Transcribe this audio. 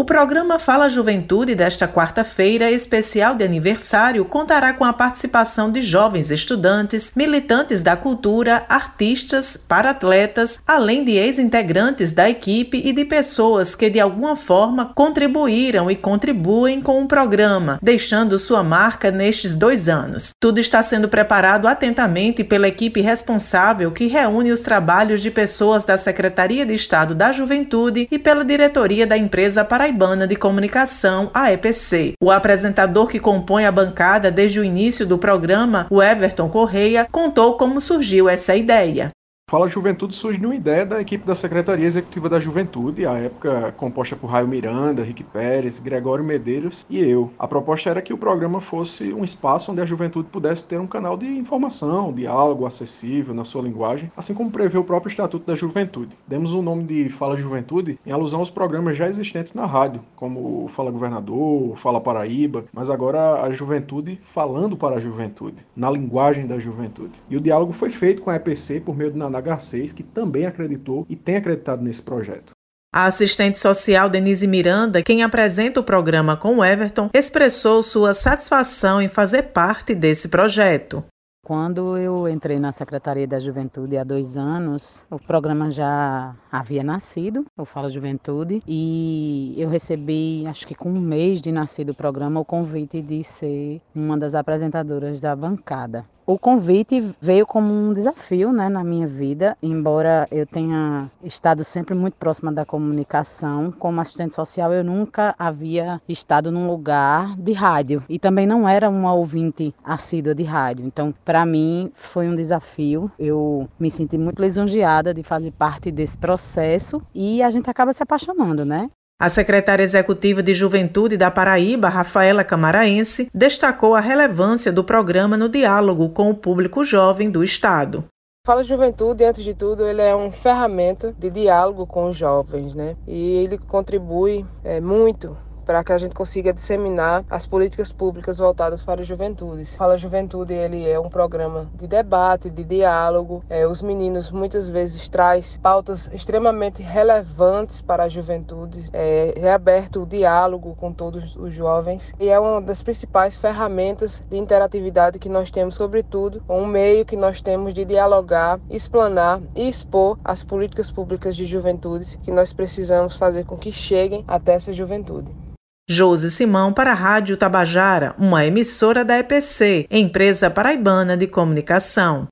O programa Fala Juventude desta quarta-feira, especial de aniversário, contará com a participação de jovens estudantes, militantes da cultura, artistas, paratletas, além de ex-integrantes da equipe e de pessoas que de alguma forma contribuíram e contribuem com o programa, deixando sua marca nestes dois anos. Tudo está sendo preparado atentamente pela equipe responsável que reúne os trabalhos de pessoas da Secretaria de Estado da Juventude e pela diretoria da empresa para Paraibana de Comunicação, a EPC. O apresentador que compõe a bancada desde o início do programa, o Everton Correia, contou como surgiu essa ideia. Fala Juventude surge uma ideia da equipe da Secretaria Executiva da Juventude, à época composta por Raio Miranda, Rick Pérez, Gregório Medeiros e eu. A proposta era que o programa fosse um espaço onde a juventude pudesse ter um canal de informação, diálogo acessível na sua linguagem, assim como prevê o próprio Estatuto da Juventude. Demos o nome de Fala Juventude em alusão aos programas já existentes na rádio, como Fala Governador, Fala Paraíba, mas agora a juventude falando para a juventude, na linguagem da juventude. E o diálogo foi feito com a EPC por meio do Naná Garcês, que também acreditou e tem acreditado nesse projeto. A assistente social Denise Miranda, quem apresenta o programa com o Everton, expressou sua satisfação em fazer parte desse projeto. Quando eu entrei na Secretaria da Juventude há dois anos, o programa já havia nascido, o Fala Juventude, e eu recebi, acho que com um mês de nascido o programa, o convite de ser uma das apresentadoras da bancada. O convite veio como um desafio né, na minha vida, embora eu tenha estado sempre muito próxima da comunicação. Como assistente social, eu nunca havia estado num lugar de rádio e também não era uma ouvinte assídua de rádio. Então, para mim, foi um desafio. Eu me senti muito lisonjeada de fazer parte desse processo e a gente acaba se apaixonando, né? A secretária executiva de Juventude da Paraíba, Rafaela Camaraense, destacou a relevância do programa no diálogo com o público jovem do Estado. Fala Juventude, antes de tudo, ele é uma ferramenta de diálogo com os jovens, né? E ele contribui é, muito para que a gente consiga disseminar as políticas públicas voltadas para a juventude. Fala Juventude, ele é um programa de debate, de diálogo. É, os meninos muitas vezes traz pautas extremamente relevantes para a juventude. É, é aberto o diálogo com todos os jovens e é uma das principais ferramentas de interatividade que nós temos, sobretudo um meio que nós temos de dialogar, explanar e expor as políticas públicas de juventude que nós precisamos fazer com que cheguem até essa juventude. Josi Simão para a Rádio Tabajara, uma emissora da EPC, empresa paraibana de comunicação.